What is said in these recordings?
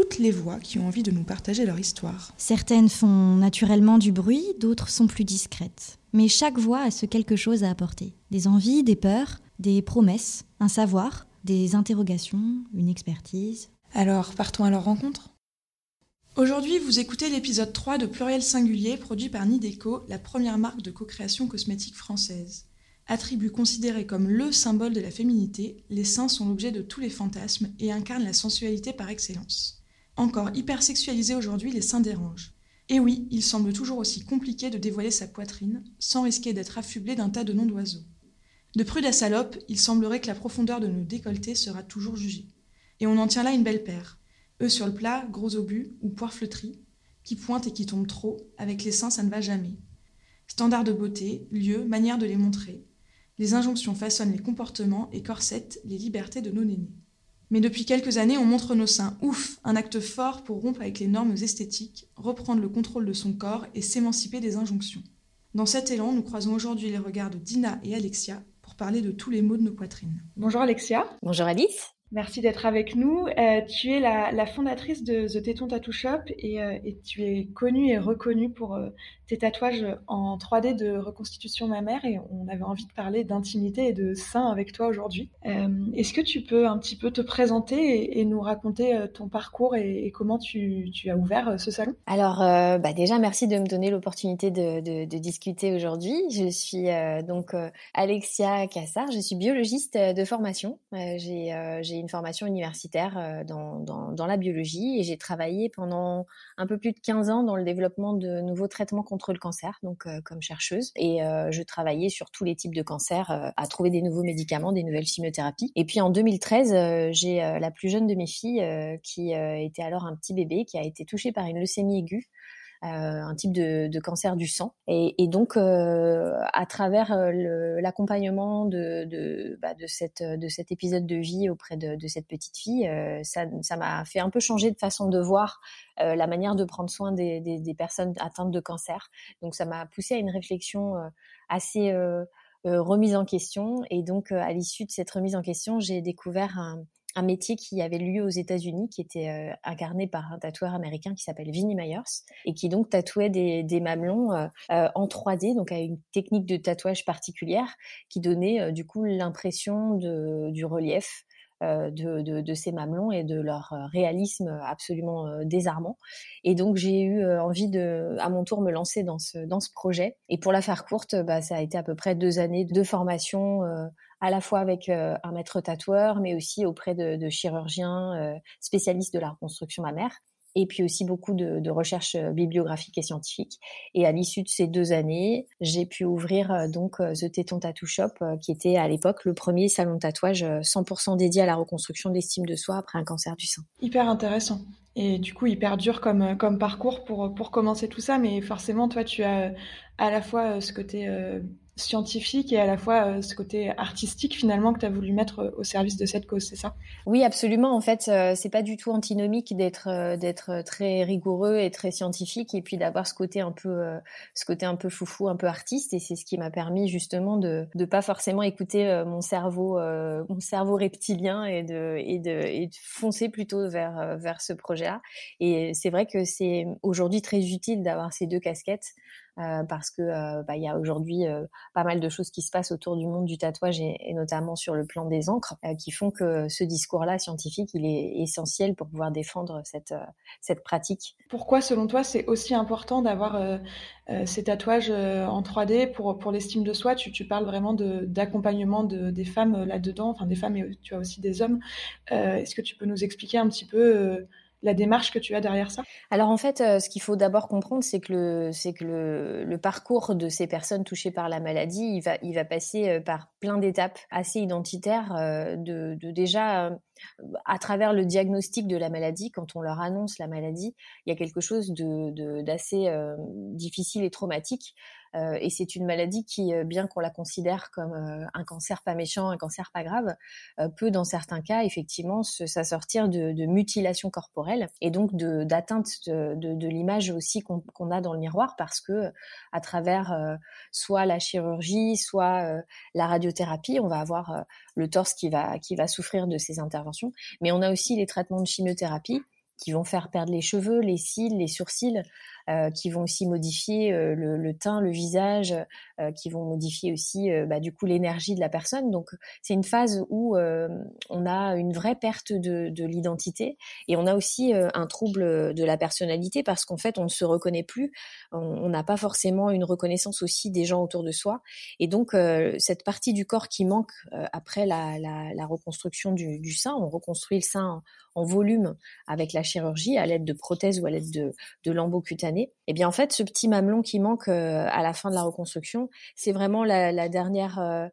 toutes les voix qui ont envie de nous partager leur histoire. Certaines font naturellement du bruit, d'autres sont plus discrètes. Mais chaque voix a ce quelque chose à apporter. Des envies, des peurs, des promesses, un savoir, des interrogations, une expertise. Alors, partons à leur rencontre Aujourd'hui, vous écoutez l'épisode 3 de Pluriel Singulier produit par Nideco, la première marque de co-création cosmétique française. Attribut considéré comme le symbole de la féminité, les seins sont l'objet de tous les fantasmes et incarnent la sensualité par excellence. Encore hyper sexualisés aujourd'hui, les seins dérangent. Et oui, il semble toujours aussi compliqué de dévoiler sa poitrine, sans risquer d'être affublé d'un tas de noms d'oiseaux. De prude à salope, il semblerait que la profondeur de nos décolletés sera toujours jugée. Et on en tient là une belle paire. Eux sur le plat, gros obus ou poire fleutrie, qui pointent et qui tombent trop, avec les seins ça ne va jamais. Standard de beauté, lieu, manière de les montrer. Les injonctions façonnent les comportements et corsettent les libertés de nos nénés. Mais depuis quelques années, on montre nos seins. Ouf, un acte fort pour rompre avec les normes esthétiques, reprendre le contrôle de son corps et s'émanciper des injonctions. Dans cet élan, nous croisons aujourd'hui les regards de Dina et Alexia, parler de tous les maux de nos poitrines. Bonjour Alexia. Bonjour Alice. Merci d'être avec nous. Euh, tu es la, fondatrice de The Téton Tattoo Shop et, euh, tu es connue et reconnue pour euh, tes tatouages en 3D de reconstitution mammaire et on avait envie de parler d'intimité et de sein avec toi aujourd'hui. Est-ce que tu peux un petit peu te présenter et, nous raconter ton parcours et, comment tu, as ouvert ce salon? Alors bah déjà merci de me donner l'opportunité de, discuter aujourd'hui. Je suis donc Alexia Cassard, je suis biologiste de formation. j'ai une formation universitaire euh, dans, dans, la biologie et j'ai travaillé pendant un peu plus de 15 ans dans le développement de nouveaux traitements contre le cancer, donc euh, comme chercheuse. Et euh, je travaillais sur tous les types de cancers, à trouver des nouveaux médicaments, des nouvelles chimiothérapies. Et puis en 2013, j'ai la plus jeune de mes filles qui était alors un petit bébé qui a été touché par une leucémie aiguë. Euh, un type de, cancer du sang. Et, donc, euh, à travers euh, l'accompagnement de, bah, de, cette, de cet épisode de vie auprès de, cette petite fille, ça m'a fait un peu changer de façon de voir la manière de prendre soin des, des, personnes atteintes de cancer. Donc, ça m'a poussé à une réflexion assez remise en question. Et donc, à l'issue de cette remise en question, j'ai découvert un, un métier qui avait lieu aux États-Unis, qui était euh, incarné par un tatoueur américain qui s'appelle Vinnie Myers et qui donc tatouait des, mamelons euh, euh, en 3D, donc à une technique de tatouage particulière qui donnait du coup l'impression du relief. De, de, ces mamelons et de leur réalisme absolument désarmant. Et donc j'ai eu envie de, à mon tour, me lancer dans ce, dans ce projet. Et pour la faire courte, bah, ça a été à peu près deux années de formation à la fois avec euh, un maître tatoueur, mais aussi auprès de, chirurgiens euh, spécialistes de la reconstruction mammaire et puis aussi beaucoup de, recherches euh, bibliographiques et scientifiques. Et à l'issue de ces deux années, j'ai pu ouvrir donc The Téton Tattoo Shop, qui était à l'époque le premier salon de tatouage 100% dédié à la reconstruction de l'estime de soi après un cancer du sein. Hyper intéressant. Et du coup, hyper dur comme, comme parcours pour, pour commencer tout ça, mais forcément, toi, tu as à la fois ce côté scientifique et à la fois euh, ce côté artistique finalement que tu as voulu mettre euh, au service de cette cause, c'est ça? Oui, absolument. En fait, euh, c'est pas du tout antinomique d'être d'être très rigoureux et très scientifique et puis d'avoir ce côté un peu ce côté un peu foufou, un peu artiste et c'est ce qui m'a permis justement de de pas forcément écouter mon cerveau mon cerveau reptilien et de et de et de foncer plutôt vers vers ce projet-là. Et c'est vrai que c'est aujourd'hui très utile d'avoir ces deux casquettes euh, parce que euh, bah, il y a aujourd'hui euh, pas mal de choses qui se passent autour du monde du tatouage et, notamment sur le plan des encres qui font que ce discours-là scientifique il est essentiel pour pouvoir défendre cette cette pratique. Pourquoi selon toi c'est aussi important d'avoir ces tatouages en 3D pour l'estime de soi? Tu, parles vraiment d'accompagnement de, des femmes là-dedans enfin des femmes et tu as aussi des hommes. Est-ce que tu peux nous expliquer un petit peu la démarche que tu as derrière ça? Alors en fait, euh, ce qu'il faut d'abord comprendre, c'est que, le, que le, parcours de ces personnes touchées par la maladie, il va, passer euh, par plein d'étapes assez identitaires, euh, de, déjà à travers le diagnostic de la maladie, quand on leur annonce la maladie, il y a quelque chose d'assez difficile et traumatique. Euh, et c'est une maladie qui, euh, bien qu'on la considère comme euh, un cancer pas méchant, un cancer pas grave, peut dans certains cas effectivement s'assortir de, de mutilation corporelle et donc d'atteinte de, de, l'image aussi qu'on a dans le miroir parce que à travers soit la chirurgie, soit la radiothérapie, on va avoir le torse qui va qui va souffrir de ces interventions, mais on a aussi les traitements de chimiothérapie qui vont faire perdre les cheveux, les cils, les sourcils, qui vont aussi modifier euh, le, teint, le visage, euh, qui vont modifier aussi bah, du coup l'énergie de la personne. Donc c'est une phase où on a une vraie perte de, de l'identité et on a aussi un trouble de la personnalité parce qu'en fait on ne se reconnaît plus, on n'a pas forcément une reconnaissance aussi des gens autour de soi. Et donc cette partie du corps qui manque après la, reconstruction du, sein, on reconstruit le sein en, en volume avec la chirurgie à l'aide de prothèses ou à l'aide de, de lambeaux cutanés et eh bien en fait ce petit mamelon qui manque euh, à la fin de la reconstruction, c'est vraiment la, la dernière euh,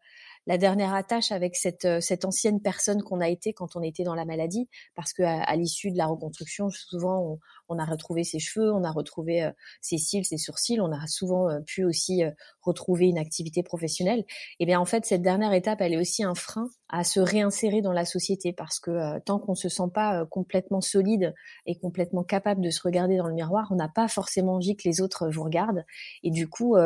la dernière attache avec cette, euh, cette ancienne personne qu'on a été quand on était dans la maladie, parce que à, l'issue de la reconstruction, souvent on, on, a retrouvé ses cheveux, on a retrouvé euh, ses cils, ses sourcils, on a souvent euh, pu aussi retrouver une activité professionnelle. Et eh bien en fait, cette dernière étape, elle est aussi un frein à se réinsérer dans la société, parce que tant qu'on se sent pas complètement solide et complètement capable de se regarder dans le miroir, on n'a pas forcément envie que les autres vous regardent. Et du coup,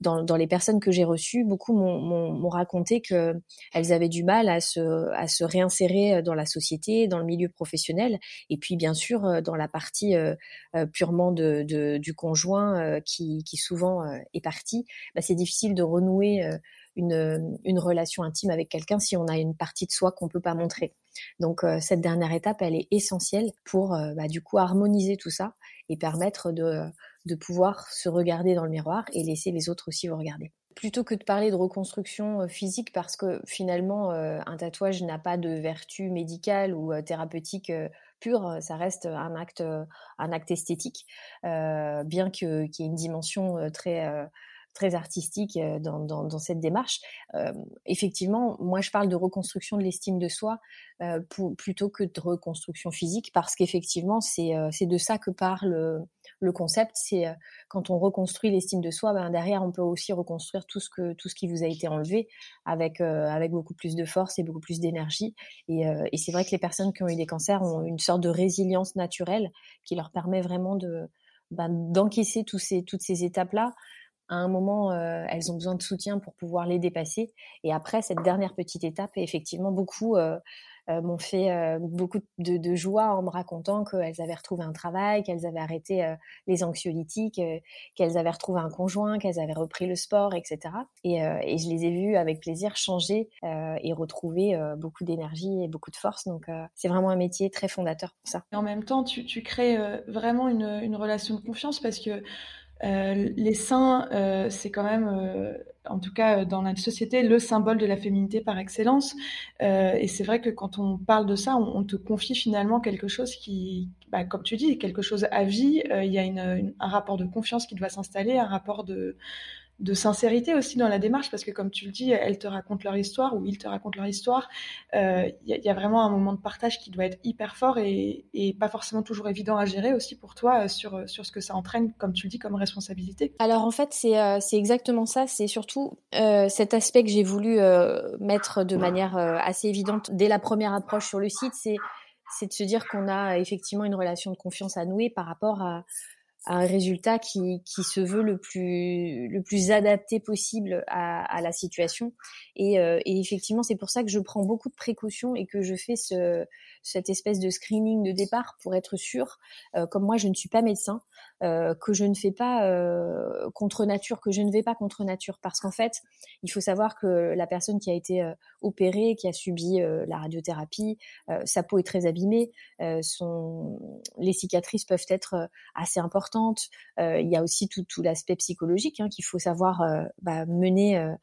dans, dans les personnes que j'ai reçues, beaucoup m'ont raconté qu'elles avaient du mal à se, à se réinsérer euh, dans la société, dans le milieu professionnel, et puis bien sûr euh, dans la partie euh, purement de, de, du conjoint qui, qui souvent est parti, bah, c'est difficile de renouer une, relation intime avec quelqu'un si on a une partie de soi qu'on peut pas montrer. Donc cette dernière étape, elle est essentielle pour bah, du coup harmoniser tout ça et permettre de, pouvoir se regarder dans le miroir et laisser les autres aussi vous regarder plutôt que de parler de reconstruction euh, physique, parce que finalement, euh, un tatouage n'a pas de vertu médicale ou euh, thérapeutique pure, ça reste un acte, un acte esthétique, bien qu'il y ait une dimension très très artistique dans, dans, dans cette démarche. Euh, effectivement, moi je parle de reconstruction de l'estime de soi euh, pour, plutôt que de reconstruction physique parce qu'effectivement c'est euh, de ça que parle le concept. C'est quand on reconstruit l'estime de soi, ben derrière on peut aussi reconstruire tout ce que tout ce qui vous a été enlevé avec avec beaucoup plus de force et beaucoup plus d'énergie. Et, et c'est vrai que les personnes qui ont eu des cancers ont une sorte de résilience naturelle qui leur permet vraiment de ben, d'encaisser ces toutes ces étapes là à un moment, euh, elles ont besoin de soutien pour pouvoir les dépasser. Et après, cette dernière petite étape, effectivement, beaucoup euh, euh, m'ont fait beaucoup de, joie en me racontant qu'elles avaient retrouvé un travail, qu'elles avaient arrêté les anxiolytiques, qu'elles avaient retrouvé un conjoint, qu'elles avaient repris le sport, etc. Et, je les ai vues avec plaisir changer et retrouver beaucoup d'énergie et beaucoup de force. Donc, c'est vraiment un métier très fondateur pour ça. Et en même temps, tu, crées vraiment une relation de confiance parce que euh, les seins, euh, c'est quand même, euh, en tout cas dans la société, le symbole de la féminité par excellence. et c'est vrai que quand on parle de ça, on, te confie finalement quelque chose qui, bah, comme tu dis, quelque chose à vie. Il y a un rapport de confiance qui doit s'installer, un rapport de, de sincérité aussi dans la démarche, parce que comme tu le dis, elles te racontent leur histoire ou ils te racontent leur histoire. Il euh, y, a vraiment un moment de partage qui doit être hyper fort et, pas forcément toujours évident à gérer aussi pour toi euh, sur, sur ce que ça entraîne, comme tu le dis, comme responsabilité. Alors en fait, c'est euh, exactement ça. C'est surtout euh, cet aspect que j'ai voulu euh, mettre de manière assez évidente dès la première approche sur le site. C'est de se dire qu'on a effectivement une relation de confiance à nouer par rapport à, un résultat qui, qui se veut le plus le plus adapté possible à, à la situation. Et, euh, et effectivement c'est pour ça que je prends beaucoup de précautions et que je fais ce cette espèce de screening de départ pour être sûr euh, comme moi je ne suis pas médecin euh, que je ne fais pas euh, contre nature que je ne vais pas contre nature. Parce qu'en fait il faut savoir que la personne qui a été opérée qui a subi la radiothérapie sa peau est très abîmée les cicatrices peuvent être assez importantes. Il y a aussi tout, l'aspect psychologique hein, qu'il faut savoir bah, mener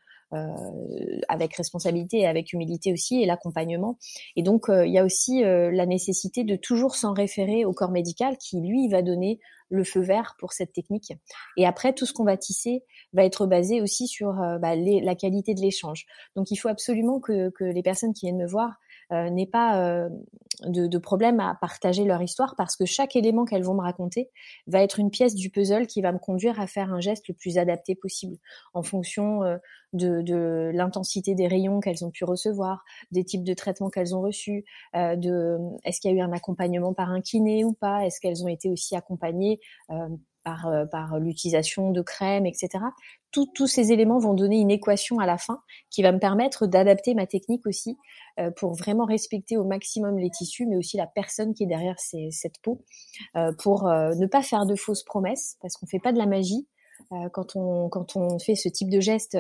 avec responsabilité et avec humilité aussi, et l'accompagnement. Et donc, il y a aussi la nécessité de toujours s'en référer au corps médical qui, lui, va donner le feu vert pour cette technique. Et après, tout ce qu'on va tisser va être basé aussi sur bah, la qualité de l'échange. Donc, il faut absolument que, que les personnes qui viennent me voir euh, n'aient pas euh, de, problème à partager leur histoire parce que chaque élément qu'elles vont me raconter va être une pièce du puzzle qui va me conduire à faire un geste le plus adapté possible en fonction euh, de, l'intensité des rayons qu'elles ont pu recevoir, des types de traitements qu'elles ont reçus, de est-ce qu'il y a eu un accompagnement par un kiné ou pas, est-ce qu'elles ont été aussi accompagnées euh, par l'utilisation de crème, etc. tous ces éléments vont donner une équation à la fin qui va me permettre d'adapter ma technique aussi euh, pour vraiment respecter au maximum les tissus, mais aussi la personne qui est derrière cette peau, euh, pour ne pas faire de fausses promesses, parce qu'on fait pas de la magie. quand, on, quand on fait ce type de geste,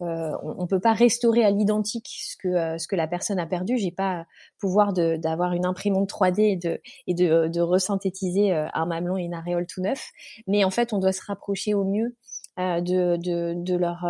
euh, on, ne peut pas restaurer à l'identique ce que euh, ce que la personne a perdu. J'ai pas pouvoir d'avoir une imprimante 3D et de et de, de resynthétiser euh, un mamelon et une aréole tout neuf. Mais en fait, on doit se rapprocher au mieux de, de, de, leur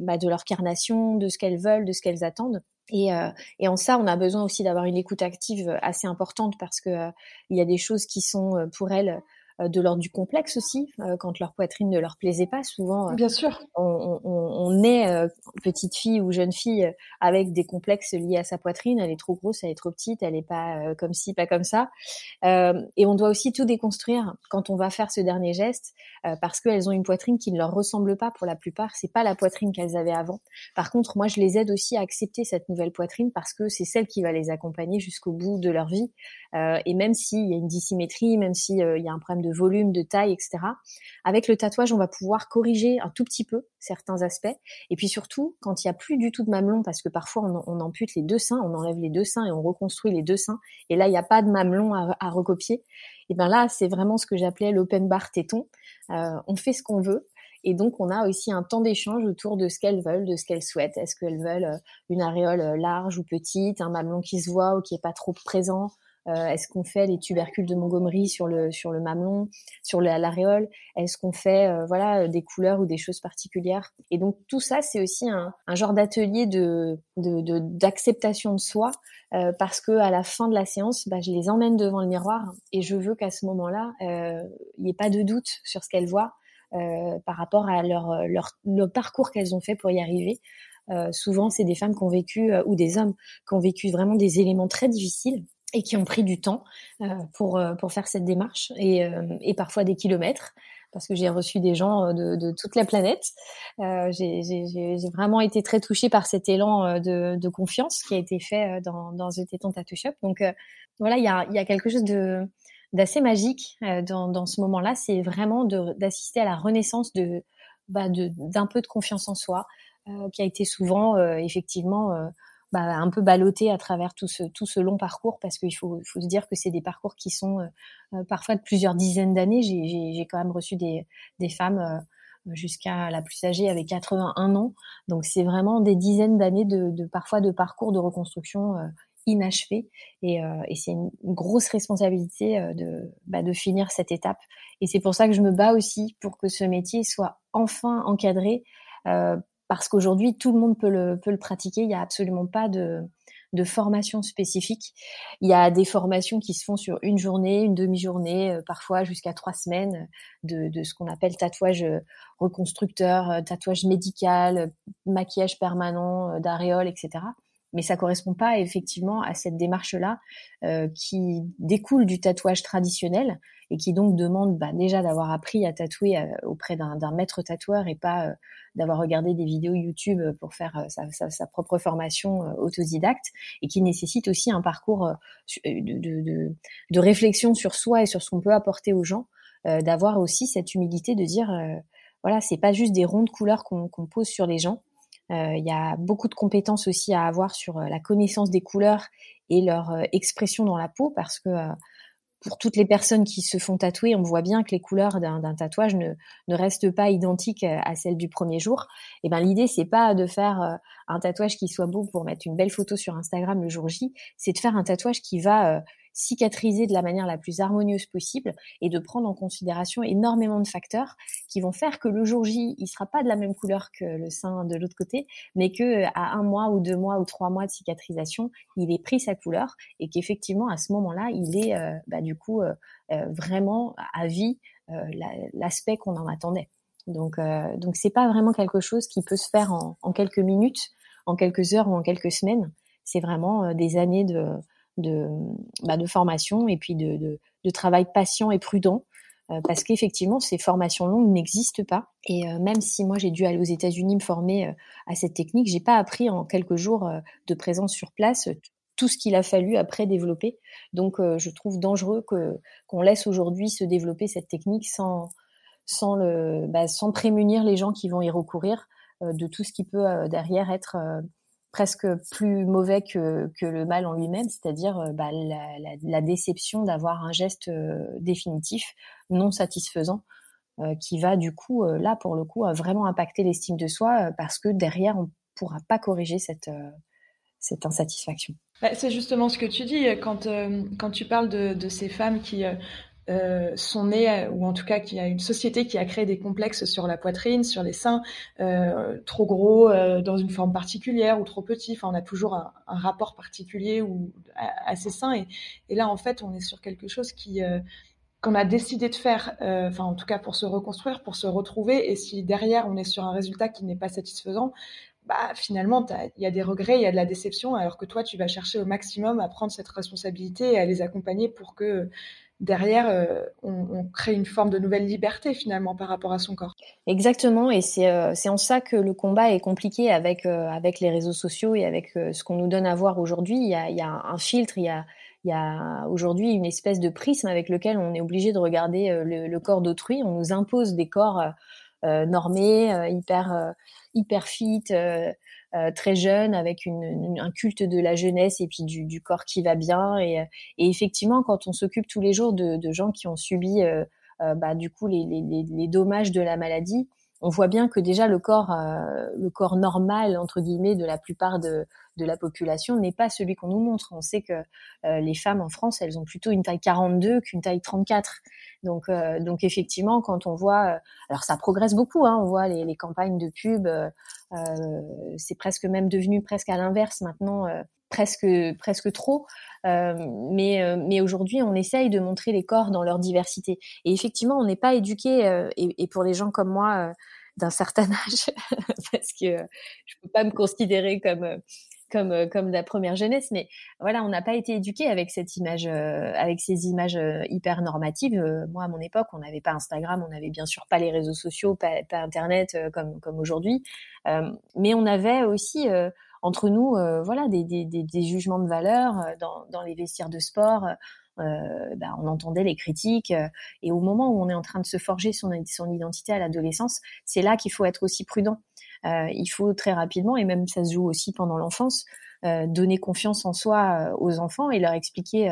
bah, de leur carnation, de ce qu'elles veulent, de ce qu'elles attendent. Et, et, en ça, on a besoin aussi d'avoir une écoute active assez importante parce que il y a des choses qui sont pour elles euh, de l'ordre du complexe aussi, euh, quand leur poitrine ne leur plaisait pas. Souvent, euh, bien sûr, on, on, on est petite fille ou jeune fille avec des complexes liés à sa poitrine. Elle est trop grosse, elle est trop petite, elle est pas comme ci, pas comme ça. et on doit aussi tout déconstruire quand on va faire ce dernier geste, parce qu'elles ont une poitrine qui ne leur ressemble pas pour la plupart. C'est pas la poitrine qu'elles avaient avant. Par contre, moi, je les aide aussi à accepter cette nouvelle poitrine parce que c'est celle qui va les accompagner jusqu'au bout de leur vie. Et même s'il y a une dissymétrie, même s'il y a un problème de volume, de taille, etc. Avec le tatouage, on va pouvoir corriger un tout petit peu certains aspects. Et puis surtout, quand il n'y a plus du tout de mamelon, parce que parfois on, ampute les deux seins, on enlève les deux seins et on reconstruit les deux seins, et là il n'y a pas de mamelon à, recopier. Et bien là, c'est vraiment ce que j'appelais l'open bar téton. Euh, on fait ce qu'on veut. Et donc, on a aussi un temps d'échange autour de ce qu'elles veulent, de ce qu'elles souhaitent. Est-ce qu'elles veulent euh, une aréole euh, large ou petite, un mamelon qui se voit ou qui est pas trop présent, euh, est-ce qu'on fait les tubercules de Montgomery sur le sur le mamelon, sur l'aréole? Est-ce qu'on fait euh, voilà des couleurs ou des choses particulières? Et donc tout ça, c'est aussi un, genre d'atelier de d'acceptation de, soi euh, parce que à la fin de la séance, bah, je les emmène devant le miroir et je veux qu'à ce moment-là, il n'y ait pas de doute sur ce qu'elles voient. par rapport à leur, leur, le parcours qu'elles ont fait pour y arriver. souvent, c'est des femmes qui ont vécu, ou des hommes, qui ont vécu vraiment des éléments très difficiles et qui ont pris du temps euh, pour euh, pour faire cette démarche et, euh, et parfois des kilomètres parce que j'ai reçu des gens de, de toute la planète. Euh, j'ai vraiment été très touchée par cet élan de, de confiance qui a été fait dans, dans The Téton Tattoo Shop. Donc voilà, il y a, y a quelque chose de d'assez magique dans, dans ce moment-là. C'est vraiment d'assister à la renaissance de bah, d'un peu de confiance en soi, qui a été souvent effectivement bah, un peu ballotté à travers tout ce, tout ce long parcours parce qu'il faut, faut se dire que c'est des parcours qui sont euh, euh, parfois de plusieurs dizaines d'années. J'ai quand même reçu des, des femmes euh, jusqu'à la plus âgée avec 81 ans. Donc c'est vraiment des dizaines d'années de, de, parfois de parcours de reconstruction inachevé et, et c'est une grosse responsabilité de, bah, de finir cette étape. Et c'est pour ça que je me bats aussi pour que ce métier soit enfin encadré euh, parce qu'aujourd'hui tout le monde peut le, peut le pratiquer. Il n'y a absolument pas de, de formation spécifique. Il y a des formations qui se font sur une journée, une demi-journée, euh, parfois jusqu'à trois semaines de, de ce qu'on appelle tatouage euh, reconstructeur, euh, tatouage médical, maquillage permanent, d'aréole, etc mais ça correspond pas effectivement à cette démarche-là euh, qui découle du tatouage traditionnel et qui donc demande bah, déjà d'avoir appris à tatouer euh, auprès d'un maître tatoueur et pas euh, d'avoir regardé des vidéos YouTube pour faire euh, sa, sa, sa, propre formation autodidacte et qui nécessite aussi un parcours de, de, de, réflexion sur soi et sur ce qu'on peut apporter aux gens, d'avoir aussi cette humilité de dire voilà c'est pas juste des ronds de couleurs qu'on pose sur les gens euh, il y a beaucoup de compétences aussi à avoir sur euh, la connaissance des couleurs et leur euh, expression dans la peau parce que pour toutes les personnes qui se font tatouer, on voit bien que les couleurs d'un tatouage ne, restent pas identiques à celles du premier jour. Et ben l'idée c'est pas de faire un tatouage qui soit beau pour mettre une belle photo sur Instagram le jour J, c'est de faire un tatouage qui va cicatriser de la manière la plus harmonieuse possible et de prendre en considération énormément de facteurs qui vont faire que le jour J, il sera pas de la même couleur que le sein de l'autre côté, mais que à un mois ou deux mois ou trois mois de cicatrisation, il ait pris sa couleur et qu'effectivement à ce moment-là, il est euh, bah, du coup euh, euh, vraiment à vie l'aspect qu'on en attendait. Donc, donc c'est pas vraiment quelque chose qui peut se faire en quelques minutes, en quelques heures ou en quelques semaines. C'est vraiment des années de, de, bah, de formation et puis de, travail patient et prudent euh, parce qu'effectivement ces formations longues n'existent pas et euh, même si moi j'ai dû aller aux États-Unis me former euh, à cette technique, j'ai pas appris en quelques jours de présence sur place tout ce qu'il a fallu après développer. Donc je trouve dangereux que qu'on laisse aujourd'hui se développer cette technique sans sans bah, sans prémunir les gens qui vont y recourir de tout ce qui peut derrière être presque plus mauvais que, le mal en lui-même, c'est-à-dire euh, bah, la, déception d'avoir un geste euh, définitif non satisfaisant euh, qui va du coup, là pour le coup, vraiment impacter l'estime de soi parce que derrière, on pourra pas corriger cette, insatisfaction. Bah, c'est justement ce que tu dis quand, quand tu parles de, ces femmes qui sont nés, euh, ou en tout cas qu'il y a une société qui a créé des complexes sur la poitrine, sur les seins, euh, trop gros, euh, dans une forme particulière ou trop petit. Enfin, on a toujours un, rapport particulier ou à, à ces seins. Et, et, là, en fait, on est sur quelque chose qui euh, qu'on a décidé de faire, enfin en tout cas pour se reconstruire, pour se retrouver. Et si derrière on est sur un résultat qui n'est pas satisfaisant, bah, finalement, il y a des regrets, il y a de la déception, alors que toi, tu vas chercher au maximum à prendre cette responsabilité et à les accompagner pour que derrière, euh, on, crée une forme de nouvelle liberté finalement par rapport à son corps. Exactement, et c'est euh, en ça que le combat est compliqué avec euh, avec les réseaux sociaux et avec euh, ce qu'on nous donne à voir aujourd'hui. Il y a, il y a un filtre, il y a il y a aujourd'hui une espèce de prisme avec lequel on est obligé de regarder le, le corps d'autrui. On nous impose des corps normés, hyper hyper fit, euh, très jeune, avec une, un culte de la jeunesse et puis du, corps qui va bien. Et, et effectivement, quand on s'occupe tous les jours de, gens qui ont subi euh, euh, bah, du coup les, dommages de la maladie, on voit bien que déjà le corps, le corps normal entre guillemets de la plupart de, de la population n'est pas celui qu'on nous montre. On sait que euh, les femmes en France, elles ont plutôt une taille 42 qu'une taille 34. Donc, euh, donc effectivement, quand on voit, euh, alors ça progresse beaucoup, hein, on voit les, les, campagnes de pub, c'est presque même devenu presque à l'inverse maintenant, presque presque trop. Mais mais aujourd'hui, on essaye de montrer les corps dans leur diversité. Et effectivement, on n'est pas éduqué. Et, et, pour les gens comme moi d'un certain âge, parce que je peux pas me considérer comme comme euh, comme la première jeunesse mais voilà on n'a pas été éduqué avec cette image euh, avec ces images euh, hyper normatives moi à mon époque on n'avait pas Instagram on n'avait bien sûr pas les réseaux sociaux pas, pas internet comme comme aujourd'hui mais on avait aussi entre nous voilà des, des, des, jugements de valeur dans, dans les vestiaires de sport euh, bah, on entendait les critiques. et au moment où on est en train de se forger son, son identité à l'adolescence, c'est là qu'il faut être aussi prudent. Euh, il faut très rapidement, et même ça se joue aussi pendant l'enfance, euh, donner confiance en soi euh, aux enfants et leur expliquer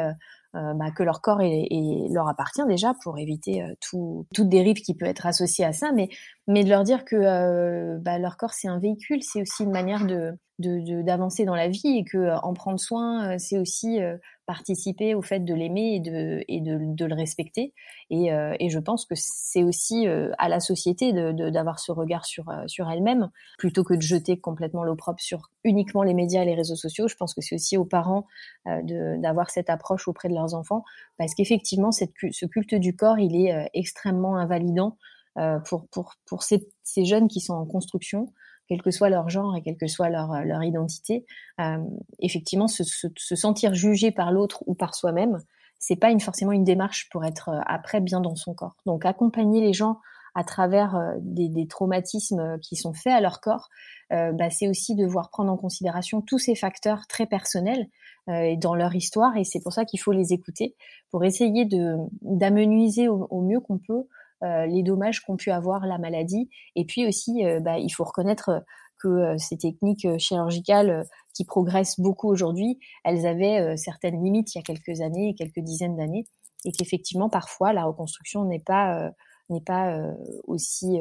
bah, que leur corps est, est, leur appartient déjà pour éviter tout, toute dérive qui peut être associée à ça, mais, mais de leur dire que bah, leur corps c'est un véhicule, c'est aussi une manière de d'avancer de, dans la vie et que en prendre soin, c'est aussi participer au fait de l'aimer et de, et de, de le respecter. Et, euh, et, je pense que c'est aussi euh, à la société d'avoir de, ce regard sur, euh, sur elle-même, plutôt que de jeter complètement l'opprobre sur uniquement les médias et les réseaux sociaux. Je pense que c'est aussi aux parents d'avoir cette approche auprès de leurs enfants, parce qu'effectivement, ce culte du corps, il est extrêmement invalidant pour, pour, pour ces, ces jeunes qui sont en construction quel que soit leur genre et quelle que soit leur, euh, leur identité, euh, effectivement, se, se, se, sentir jugé par l'autre ou par soi-même, c'est pas une, forcément une démarche pour être euh, après bien dans son corps. Donc, accompagner les gens à travers euh, des, des, traumatismes qui sont faits à leur corps, euh, bah, c'est aussi devoir prendre en considération tous ces facteurs très personnels euh, dans leur histoire, et c'est pour ça qu'il faut les écouter pour essayer de d'amenuiser au, mieux qu'on peut les dommages qu'ont pu avoir la maladie. Et puis aussi, euh, bah, il faut reconnaître que euh, ces techniques chirurgicales qui progressent beaucoup aujourd'hui, elles avaient certaines limites il y a quelques années, quelques dizaines d'années, et qu'effectivement parfois la reconstruction n'est pas n'est pas aussi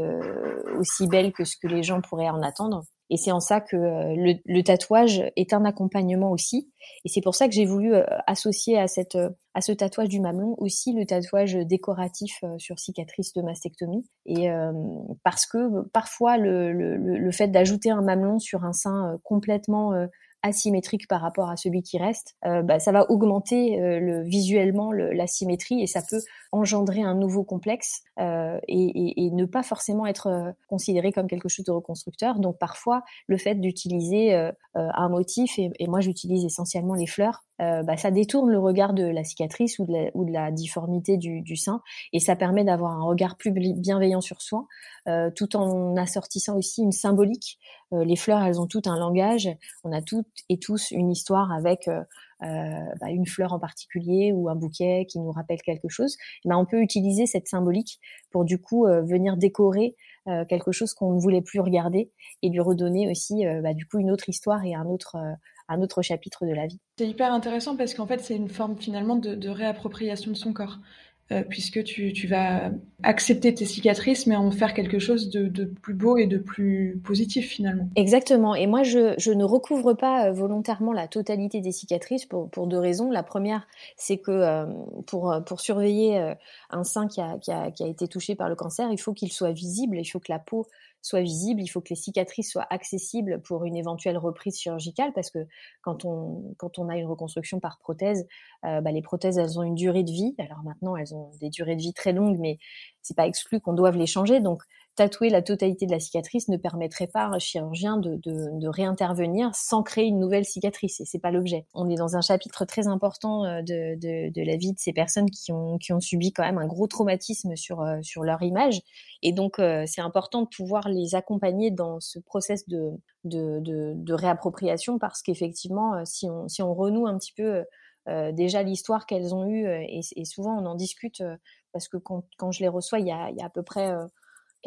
aussi belle que ce que les gens pourraient en attendre. Et c'est en ça que le, tatouage est un accompagnement aussi. Et c'est pour ça que j'ai voulu associer à cette à ce tatouage du mamelon aussi le tatouage décoratif sur cicatrice de mastectomie. Et parce que parfois le, le, le fait d'ajouter un mamelon sur un sein complètement asymétrique par rapport à celui qui reste, euh, bah, ça va augmenter euh, le, visuellement la symétrie et ça peut engendrer un nouveau complexe euh, et, ne pas forcément être considéré comme quelque chose de reconstructeur. Donc parfois, le fait d'utiliser un motif, et moi j'utilise essentiellement les fleurs, bah, ça détourne le regard de la cicatrice ou de la, ou de la difformité du, du, sein et ça permet d'avoir un regard plus bienveillant sur soi, euh, tout en assortissant aussi une symbolique. Euh, les fleurs, elles ont tout un langage. On a toutes et tous une histoire avec euh, bah, une fleur en particulier ou un bouquet qui nous rappelle quelque chose. on peut utiliser cette symbolique pour du coup venir décorer quelque chose qu'on ne voulait plus regarder et lui redonner aussi bah, du coup une autre histoire et un autre un autre chapitre de la vie. C'est hyper intéressant parce qu'en fait, c'est une forme finalement de, réappropriation de son corps. Euh, puisque tu, vas accepter tes cicatrices, mais en faire quelque chose de, plus beau et de plus positif finalement. Exactement. Et moi, je, ne recouvre pas euh, volontairement la totalité des cicatrices pour, deux raisons. La première, c'est que euh, pour, pour surveiller un sein qui a, qui a été touché par le cancer, il faut qu'il soit visible, il faut que la peau soit visible, il faut que les cicatrices soient accessibles pour une éventuelle reprise chirurgicale parce que quand on, quand on a une reconstruction par prothèse, euh, bah, les prothèses, elles ont une durée de vie. Alors maintenant, elles ont des durées de vie très longues, mais c'est pas exclu qu'on doive les changer. Donc, tatouer la totalité de la cicatrice ne permettrait pas à un chirurgien de, de, réintervenir sans créer une nouvelle cicatrice. Et c'est pas l'objet. On est dans un chapitre très important euh, de, de, la vie de ces personnes qui ont, qui ont subi quand même un gros traumatisme sur, euh, sur leur image. Et donc, c'est important de pouvoir les accompagner dans ce process de, de, de, réappropriation parce qu'effectivement, si on, si on renoue un petit peu euh, déjà l'histoire qu'elles ont eue, euh, et, souvent on en discute euh, parce que quand, quand, je les reçois, il y a, il y a à peu près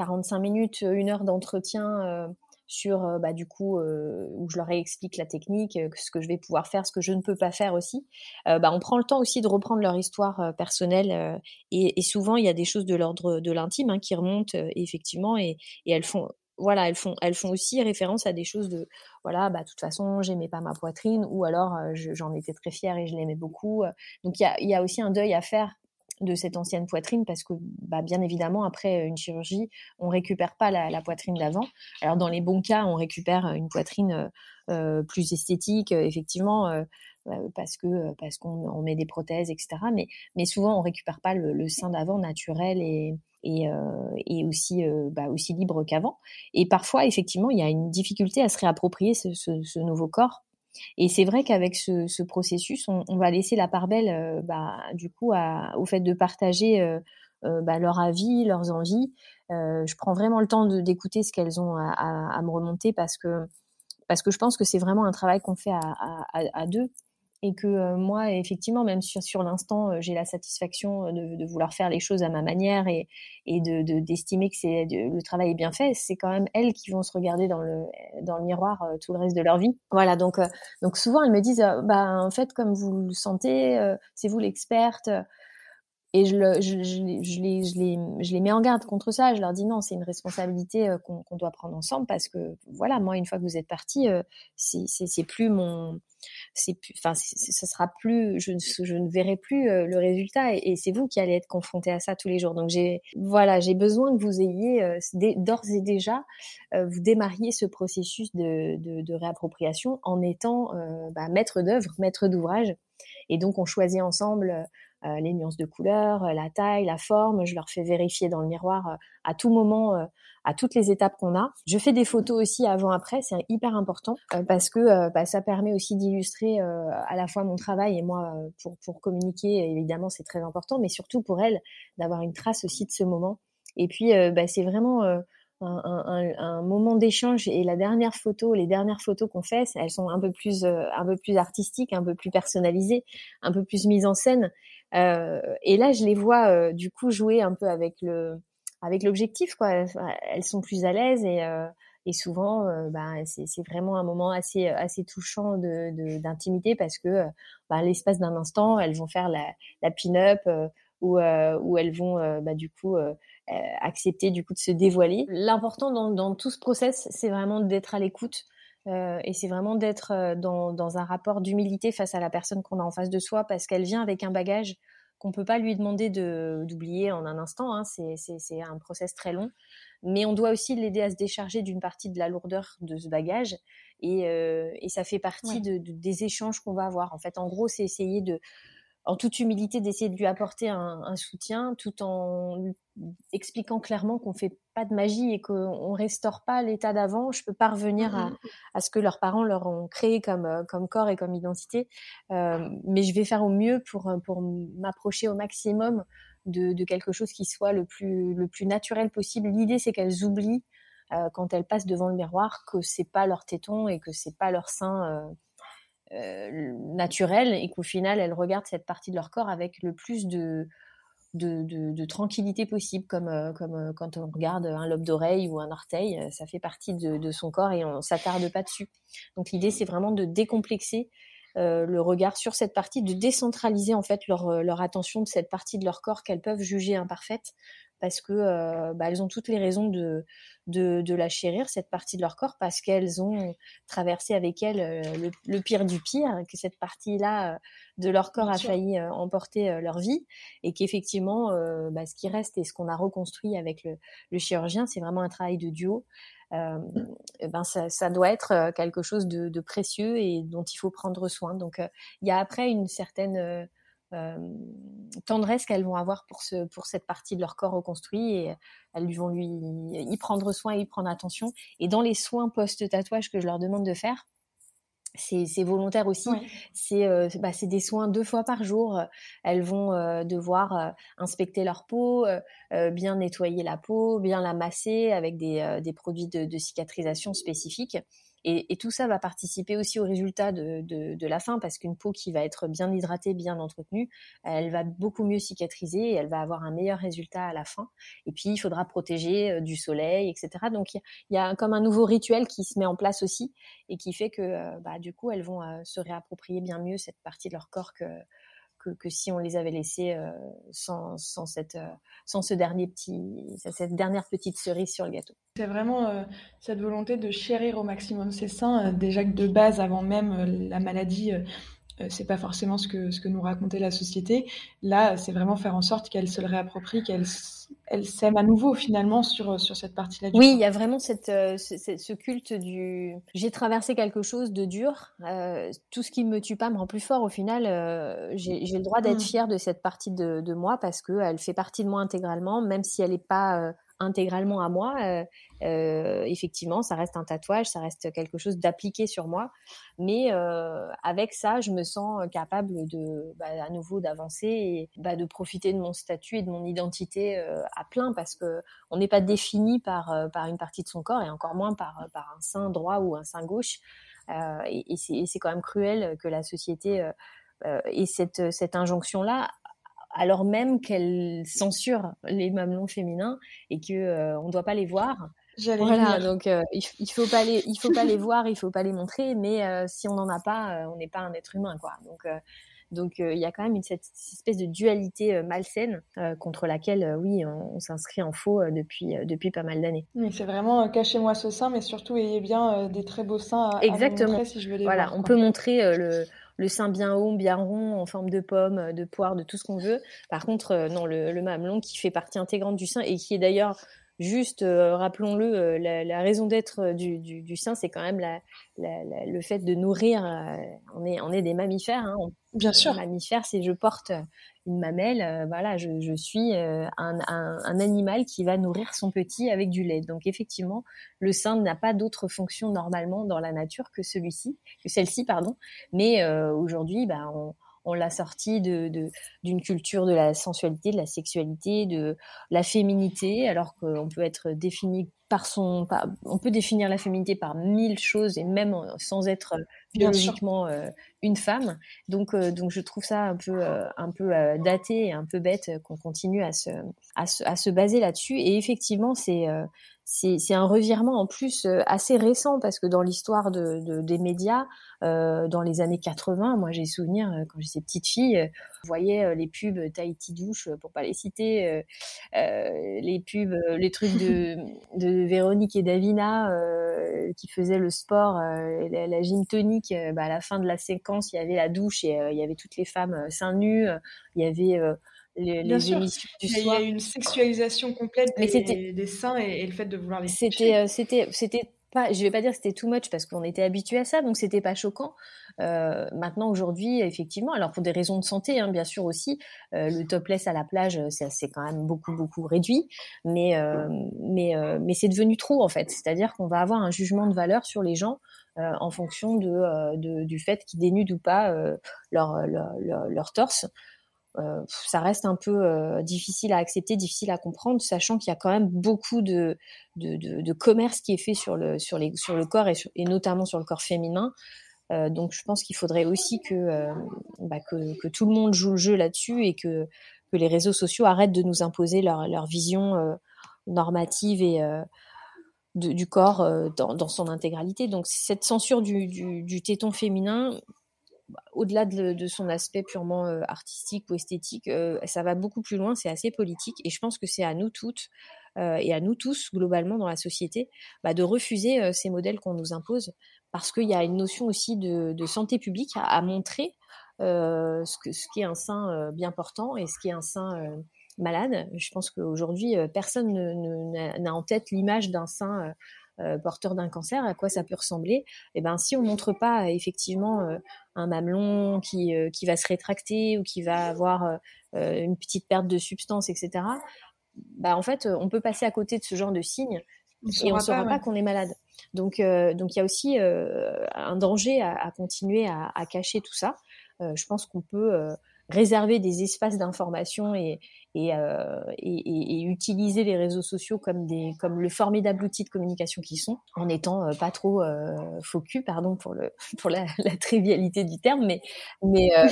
45 minutes, une heure d'entretien sur bah, du coup où je leur explique la technique, ce que je vais pouvoir faire, ce que je ne peux pas faire aussi. bah, on prend le temps aussi de reprendre leur histoire personnelle et, souvent il y a des choses de l'ordre de l'intime hein, qui remontent effectivement et, elles font voilà, elles font, elles font aussi référence à des choses de, voilà, bah, de toute façon, j'aimais pas ma poitrine, ou alors euh, j'en étais très fière et je l'aimais beaucoup. Euh. Donc il y a aussi un deuil à faire de cette ancienne poitrine parce que bah, bien évidemment après une chirurgie on récupère pas la, poitrine d'avant alors dans les bons cas on récupère une poitrine euh, plus esthétique effectivement parce que parce qu'on met des prothèses etc mais souvent on récupère pas le, sein d'avant naturel et euh, aussi, euh, bah, aussi libre qu'avant. Et parfois, effectivement, il y a une difficulté à se réapproprier ce nouveau corps. Et c'est vrai qu'avec ce, ce, processus, on, va laisser la part belle, euh, bah, du coup, au fait de partager euh, bah, leur avis, leurs envies. je prends vraiment le temps d'écouter ce qu'elles ont à, me remonter parce que je pense que c'est vraiment un travail qu'on fait à, deux et que euh, moi, effectivement, même sur, sur l'instant, euh, j'ai la satisfaction euh, de, de, vouloir faire les choses à ma manière et, et de, d'estimer que c'est le travail est bien fait, c'est quand même elles qui vont se regarder dans le dans le miroir tout le reste de leur vie. Voilà, donc donc souvent elles me disent, bah en fait, comme vous le sentez, c'est vous l'experte. Et je, le, je, je, les, je, les, je, les, mets en garde contre ça. Je leur dis non, c'est une responsabilité euh, qu'on doit prendre ensemble parce que voilà, moi une fois que vous êtes parti, euh, c'est plus mon, c'est enfin, ce sera plus, je, je ne verrai plus euh, le résultat et, c'est vous qui allez être confronté à ça tous les jours. Donc j'ai, voilà, j'ai besoin que vous ayez euh, d'ores et déjà vous démarriez ce processus de, de, de réappropriation en étant bah, maître d'œuvre, maître d'ouvrage. Et donc on choisit ensemble euh, les nuances de couleurs, euh, la taille, la forme. Je leur fais vérifier dans le miroir euh, à tout moment, à toutes les étapes qu'on a. Je fais des photos aussi avant-après, c'est hyper important parce que bah, ça permet aussi d'illustrer à la fois mon travail et moi pour, pour communiquer. Évidemment, c'est très important, mais surtout pour elles d'avoir une trace aussi de ce moment. Et puis, bah, c'est vraiment un, un, un, moment d'échange et la dernière photo, les dernières photos qu'on fait, elles sont un peu plus, un peu plus artistiques, un peu plus personnalisées, un peu plus mises en scène. Euh, et là, je les vois euh, du coup jouer un peu avec le avec l'objectif quoi. Elles sont plus à l'aise et euh, et souvent bah, c'est vraiment un moment assez assez touchant de d'intimité parce que bah, l'espace d'un instant elles vont faire la, la pin-up où, où elles vont bah, du coup accepter du coup de se dévoiler. L'important dans, dans tout ce process, c'est vraiment d'être à l'écoute. Et c'est vraiment d'être dans, dans, un rapport d'humilité face à la personne qu'on a en face de soi parce qu'elle vient avec un bagage qu'on peut pas lui demander de d'oublier en un instant. Hein. C'est un process très long, mais on doit aussi l'aider à se décharger d'une partie de la lourdeur de ce bagage, et, euh, et ça fait partie de, de, des échanges qu'on va avoir. En fait, en gros, c'est essayer de en toute humilité d'essayer de lui apporter un, un, soutien tout en expliquant clairement qu'on fait pas de magie et qu'on restaure pas l'état d'avant. Je peux pas revenir à, mmh à, ce que leurs parents leur ont créé comme, euh, comme corps et comme identité, euh, mais je vais faire au mieux pour, pour m'approcher au maximum de, de, quelque chose qui soit le plus, le plus naturel possible. L'idée, c'est qu'elles oublient euh, quand elles passent devant le miroir que c'est pas leur téton et que c'est pas leur sein. Euh, euh, naturelle et qu'au final elles regardent cette partie de leur corps avec le plus de, de, tranquillité possible, comme, euh, comme euh, quand on regarde un lobe d'oreille ou un orteil, ça fait partie de, de son corps et on s'attarde pas dessus. Donc l'idée c'est vraiment de décomplexer euh, le regard sur cette partie, de décentraliser en fait leur, leur attention de cette partie de leur corps qu'elles peuvent juger imparfaite, parce que euh, bah, elles ont toutes les raisons de, de, de, la chérir, cette partie de leur corps, parce qu'elles ont traversé avec elles euh, le, pire du pire, que cette partie-là euh, de leur corps a failli emporter leur vie, et qu'effectivement, bah, ce qui reste et ce qu'on a reconstruit avec le, le chirurgien, c'est vraiment un travail de duo. Euh, ben ça, ça, doit être quelque chose de, de, précieux et dont il faut prendre soin. Donc, il y a après une certaine tendresse qu'elles vont avoir pour, ce, pour cette partie de leur corps reconstruit et elles vont lui y prendre soin et y prendre attention. Et dans les soins post-tatouage que je leur demande de faire, c'est volontaire aussi. C'est euh, bah, des soins deux fois par jour. Elles vont euh, devoir euh, inspecter leur peau, euh, bien nettoyer la peau, bien la masser avec des, des produits de, de, cicatrisation spécifiques. Et, tout ça va participer aussi au résultat de, de, de la fin parce qu'une peau qui va être bien hydratée, bien entretenue, elle va beaucoup mieux cicatriser et elle va avoir un meilleur résultat à la fin. Et puis, il faudra protéger euh, du soleil, etc. Donc, il y, a comme un nouveau rituel qui se met en place aussi et qui fait que, euh, bah, du coup, elles vont euh, se réapproprier bien mieux cette partie de leur corps que, que, si on les avait laissés euh, sans, sans, cette, euh, sans ce dernier petit, cette dernière petite cerise sur le gâteau. C'est vraiment euh, cette volonté de chérir au maximum ses seins, déjà que de base, avant même la maladie, c'est pas forcément ce que, ce que nous racontait la société. Là, c'est vraiment faire en sorte qu'elle se le réapproprie, qu'elle elle s'aime à nouveau finalement sur, sur cette partie-là. Oui, il y a vraiment cette, ce, ce, culte du j'ai traversé quelque chose de dur. Euh, tout ce qui me tue pas me rend plus fort. Au final, euh, j'ai le droit d'être mmh. fière de cette partie de, de moi parce qu'elle fait partie de moi intégralement, même si elle n'est pas euh, intégralement à moi. Euh, euh, effectivement, ça reste un tatouage, ça reste quelque chose d'appliqué sur moi. Mais euh, avec ça, je me sens capable de, bah, à nouveau, d'avancer et bah, de profiter de mon statut et de mon identité euh, à plein, parce que on n'est pas défini par euh, par une partie de son corps et encore moins par par un sein droit ou un sein gauche. Euh, et, et c'est quand même cruel que la société ait cette cette injonction là alors même qu'elle censure les mamelons féminins et que euh, on ne doit pas les voir. Voilà, donc euh, il, faut pas les, il faut pas les voir, il faut pas les montrer, mais euh, si on n'en a pas, on n'est pas un être humain, quoi. Donc donc il y a quand même une cette, espèce de dualité malsaine contre laquelle, oui, on, s'inscrit en faux depuis depuis pas mal d'années. c'est vraiment cachez-moi ce sein, mais surtout ayez bien des très beaux seins à, Exactement. montrer si je veux les voilà, on peut montrer le le sein bien haut, bien rond, en forme de pomme, de poire, de tout ce qu'on veut. Par contre, euh, non, le, le mamelon qui fait partie intégrante du sein et qui est d'ailleurs juste, euh, rappelons-le, euh, la, raison d'être du, du, sein, c'est quand même la, le fait de nourrir. on, est, on est des mammifères. Hein, Bien sûr. Mammifère, c'est je porte une mamelle, euh, voilà, je, suis euh, un, animal qui va nourrir son petit avec du lait. Donc effectivement, le sein n'a pas d'autre fonction normalement dans la nature que celui-ci, que celle-ci, pardon. Mais euh, aujourd'hui, bah, on, on l'a sorti de d'une culture de la sensualité, de la sexualité, de la féminité, alors qu'on peut être défini par son, on peut définir la féminité par mille choses et même sans être biologiquement une femme. Donc, donc je trouve ça un peu, un peu daté et un peu bête qu'on continue à se, à se, à se baser là-dessus. Et effectivement, c'est c'est un revirement en plus euh, assez récent parce que dans l'histoire de, des médias, euh, dans les années 80, moi j'ai souvenir euh, quand j'étais petite fille, vous voyez les pubs Tahiti douche pour pas les citer, les pubs, les trucs de, de Véronique et Davina qui faisaient le sport, la, la, gym Bah, à la fin de la séquence, il y avait la douche et il y avait toutes les femmes seins nus, il y avait les, les émissions du soir. Il y a une sexualisation complète des, des seins et, le fait de vouloir les C'était, euh, c'était, c'était pas, je vais pas dire que c'était too much parce qu'on était habitué à ça, donc c'était pas choquant. Euh, maintenant, aujourd'hui, effectivement, alors pour des raisons de santé, hein, bien sûr aussi, euh, le topless à la plage, c'est quand même beaucoup beaucoup réduit, mais euh, mais euh, mais c'est devenu trop en fait. C'est-à-dire qu'on va avoir un jugement de valeur sur les gens euh, en fonction de, de, du fait qu'ils dénudent ou pas leur, leur, leur, torse. Euh, ça reste un peu euh, difficile à accepter, difficile à comprendre, sachant qu'il y a quand même beaucoup de, de, commerce qui est fait sur le, sur les, sur le corps et, notamment sur le corps féminin. Euh, donc je pense qu'il faudrait aussi que, euh, bah, que, que, tout le monde joue le jeu là-dessus et que, que les réseaux sociaux arrêtent de nous imposer leur, leur vision euh, normative et du corps dans, dans, son intégralité. Donc cette censure du, du, téton féminin, au-delà de, son aspect purement euh, artistique ou esthétique, euh, ça va beaucoup plus loin, c'est assez politique. Et je pense que c'est à nous toutes euh, et à nous tous, globalement, dans la société, bah, de refuser ces modèles qu'on nous impose, parce qu'il y a une notion aussi de, santé publique à, montrer ce, que, ce est un sein bien portant et ce qui est un sein malade. Je pense qu'aujourd'hui, personne n'a en tête l'image d'un sein euh, porteur d'un cancer, à quoi ça peut ressembler Et eh ben si on montre pas effectivement euh, un mamelon qui euh, qui va se rétracter ou qui va avoir une petite perte de substance, etc. Bah en fait, on peut passer à côté de ce genre de signes et on ne saura pas, qu'on est malade. Donc, donc il y a aussi un danger à, à continuer à, à, cacher tout ça. je pense qu'on peut réserver des espaces d'information et, et, euh, et, et, utiliser les réseaux sociaux comme des comme le formidable outil de communication qu'ils sont, en étant euh, pas trop euh, pardon pour le pour la, la trivialité du terme, mais mais euh,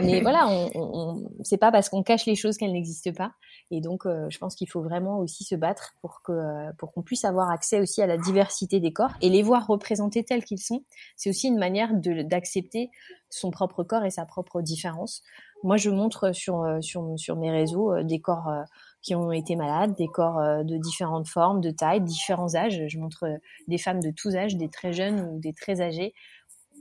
mais voilà, on, on, c'est pas parce qu'on cache les choses qu'elles n'existent pas, et donc euh, je pense qu'il faut vraiment aussi se battre pour que pour qu'on puisse avoir accès aussi à la diversité des corps et les voir représentés tels qu'ils sont. C'est aussi une manière d'accepter son propre corps et sa propre différence. Moi, je montre sur, euh, sur, sur mes réseaux euh, des corps euh, qui ont été malades, des corps de différentes formes, de tailles, différents âges. Je montre des femmes de tous âges, des très jeunes ou des très âgées.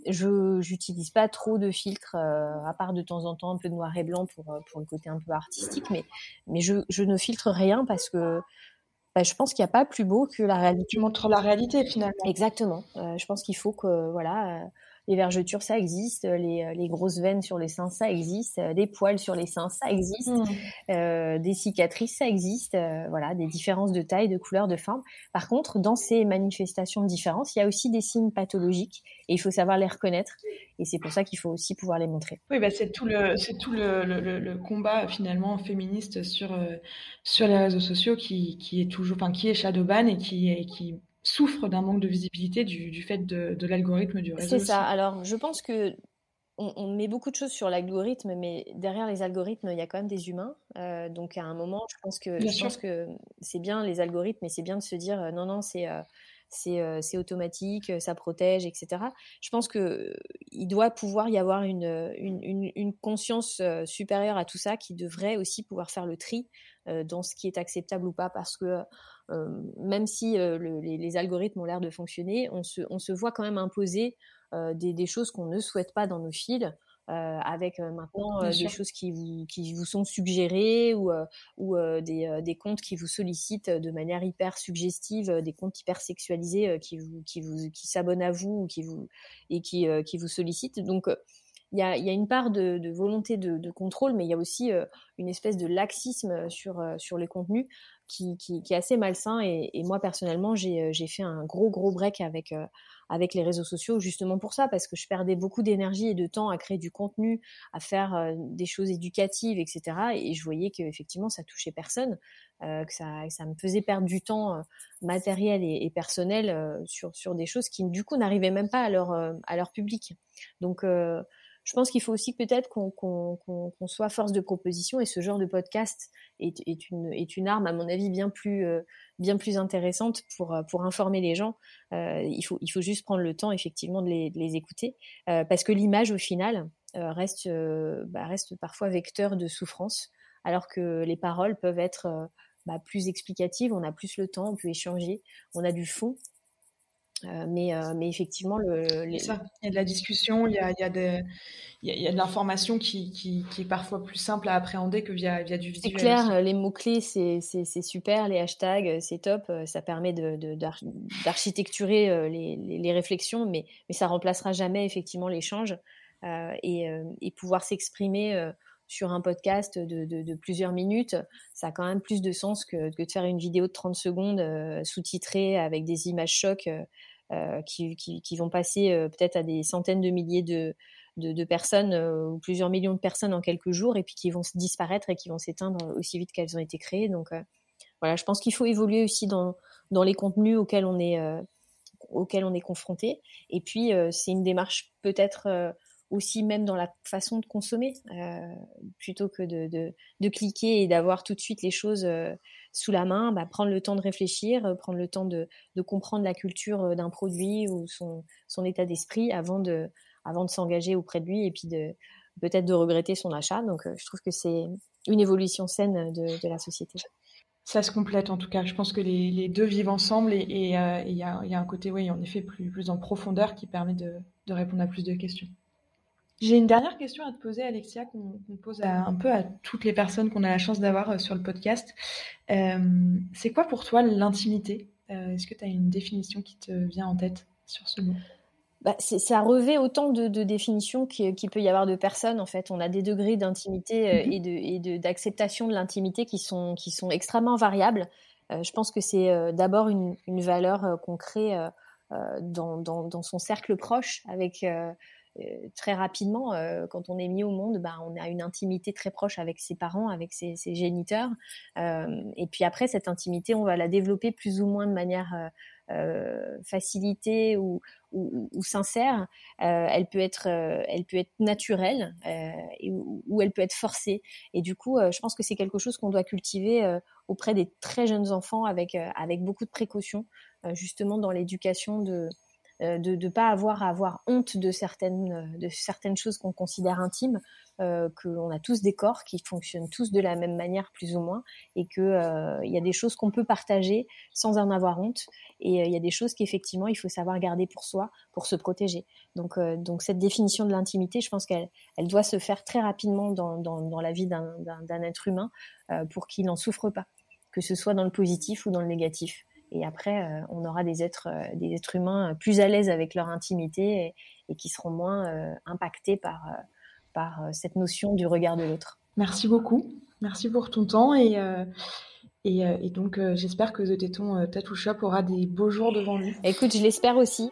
Je j'utilise pas trop de filtres, à part de temps en temps un peu de noir et blanc pour, pour le côté un peu artistique, mais, mais je, je ne filtre rien parce que bah, je pense qu'il n'y a pas plus beau que la réalité. Tu montres la réalité finalement. Exactement. je pense qu'il faut que voilà, les vergetures, ça existe, les, euh, les, grosses veines sur les seins, ça existe, euh, des poils sur les seins, ça existe, mmh. euh, des cicatrices, ça existe, euh, voilà, des différences de taille, de couleur, de forme. Par contre, dans ces manifestations de différence, il y a aussi des signes pathologiques et il faut savoir les reconnaître. Et c'est pour ça qu'il faut aussi pouvoir les montrer. Oui, bah c'est tout le c'est tout le, le, le, combat finalement féministe sur sur les réseaux sociaux qui, qui est toujours, enfin qui est shadowban et qui et qui souffre d'un manque de visibilité du, du fait de, de l'algorithme du réseau. C'est ça. Alors, je pense que on, on, met beaucoup de choses sur l'algorithme, mais derrière les algorithmes, il y a quand même des humains. Euh, donc, à un moment, je pense que, je pense que c'est bien les algorithmes, mais c'est bien de se dire euh, non, non, c'est euh, c'est automatique, ça protège, etc. Je pense que il doit pouvoir y avoir une, une, une, une conscience supérieure à tout ça qui devrait aussi pouvoir faire le tri dans ce qui est acceptable ou pas, parce que même si le, les, les, algorithmes ont l'air de fonctionner, on se, on se, voit quand même imposer des, des, choses qu'on ne souhaite pas dans nos fils. Euh, avec maintenant euh, des choses qui vous, qui vous sont suggérées ou, ou des, des comptes qui vous sollicitent de manière hyper suggestive, des comptes hyper sexualisés qui vous, qui vous, qui s'abonnent à vous ou qui vous et qui, qui vous sollicitent. Donc il y a, une part de, volonté de, contrôle, mais il y a aussi une espèce de laxisme sur, sur les contenus qui, est assez malsain. Et, moi, personnellement, j'ai fait un gros, gros break avec, les réseaux sociaux justement pour ça, parce que je perdais beaucoup d'énergie et de temps à créer du contenu, à faire des choses éducatives, etc. Et je voyais qu'effectivement, ça touchait personne, que ça, me faisait perdre du temps matériel et, personnel sur, sur des choses qui, du coup, n'arrivaient même pas à leur, à leur public. Donc, je pense qu'il faut aussi peut-être qu'on soit force de proposition et ce genre de podcast est, est, une, est une arme, à mon avis, bien plus, euh, bien plus intéressante pour, euh, pour informer les gens. Euh, il, faut, il faut juste prendre le temps, effectivement, de les, de les écouter euh, parce que l'image, au final, euh, reste, bah, reste parfois vecteur de souffrance, alors que les paroles peuvent être bah, plus explicatives, on a plus le temps, on peut échanger, on a du fond. Euh, mais, euh, mais effectivement, le, ça. il y a de la discussion, il y a, il y a, de, il y a, de l'information qui, qui, qui, est parfois plus simple à appréhender que via, via du visuel. C'est clair, les mots-clés, c'est super, les hashtags, c'est top, ça permet d'architecturer de, les, les, les, réflexions, mais, mais ça remplacera jamais effectivement l'échange euh, et, et, pouvoir s'exprimer sur un podcast de, de, de, plusieurs minutes, ça a quand même plus de sens que, que de faire une vidéo de 30 secondes sous-titrée avec des images chocs. Euh, qui, qui, vont passer euh, peut-être à des centaines de milliers de, de, personnes euh, ou plusieurs millions de personnes en quelques jours et puis qui vont disparaître et qui vont s'éteindre aussi vite qu'elles ont été créées. Donc voilà, je pense qu'il faut évoluer aussi dans, dans les contenus auxquels on est, auxquels on est confronté. Et puis c'est une démarche peut-être aussi même dans la façon de consommer, plutôt que de, de cliquer et d'avoir tout de suite les choses sous la main, bah, prendre le temps de réfléchir, euh, prendre le temps de, comprendre la culture euh, d'un produit ou son, état d'esprit avant de, s'engager auprès de lui et puis de peut-être de regretter son achat. Donc, euh, je trouve que c'est une évolution saine de, la société. Ça se complète en tout cas. Je pense que les, deux vivent ensemble et il y, a, un côté, oui, en effet, plus, en profondeur qui permet de répondre à plus de questions. J'ai une dernière question à te poser, Alexia, qu'on pose un peu à toutes les personnes qu'on a la chance d'avoir euh, sur le podcast. Euh, c'est quoi pour toi l'intimité? Euh, Est-ce que tu as une définition qui te vient en tête sur ce mot? Bah, ça revêt autant de, définitions qu'il peut y avoir de personnes. En fait, on a des degrés d'intimité mm-hmm. et d'acceptation de, l'intimité qui sont, qui sont extrêmement variables. je pense que c'est d'abord une, valeur qu'on crée dans, dans, dans, son cercle proche avec très rapidement, euh, quand on est mis au monde, ben, on a une intimité très proche avec ses parents, avec ses, ses géniteurs. Euh, et puis après, cette intimité, on va la développer plus ou moins de manière facilitée ou, ou, ou sincère. elle peut être, elle peut être naturelle ou, ou, elle peut être forcée. Et du coup, je pense que c'est quelque chose qu'on doit cultiver auprès des très jeunes enfants avec avec beaucoup de précautions, justement dans l'éducation de euh, de ne pas avoir à avoir honte de certaines, euh, de certaines choses qu'on considère intimes, euh, qu'on a tous des corps qui fonctionnent tous de la même manière plus ou moins, et qu'il euh, il y a des choses qu'on peut partager sans en avoir honte, et il y a des choses qu'effectivement il faut savoir garder pour soi, pour se protéger. Donc, donc cette définition de l'intimité, je pense qu'elle elle doit se faire très rapidement dans, dans, dans la vie d'un être humain pour qu'il n'en souffre pas, que ce soit dans le positif ou dans le négatif. Et après, euh, on aura des êtres, euh, des êtres humains euh, plus à l'aise avec leur intimité et, qui seront moins impactés par, par cette notion du regard de l'autre. Merci beaucoup. Merci pour ton temps et, et, donc j'espère que The Téton Tattoo Shop aura des beaux jours devant lui. Écoute, je l'espère aussi.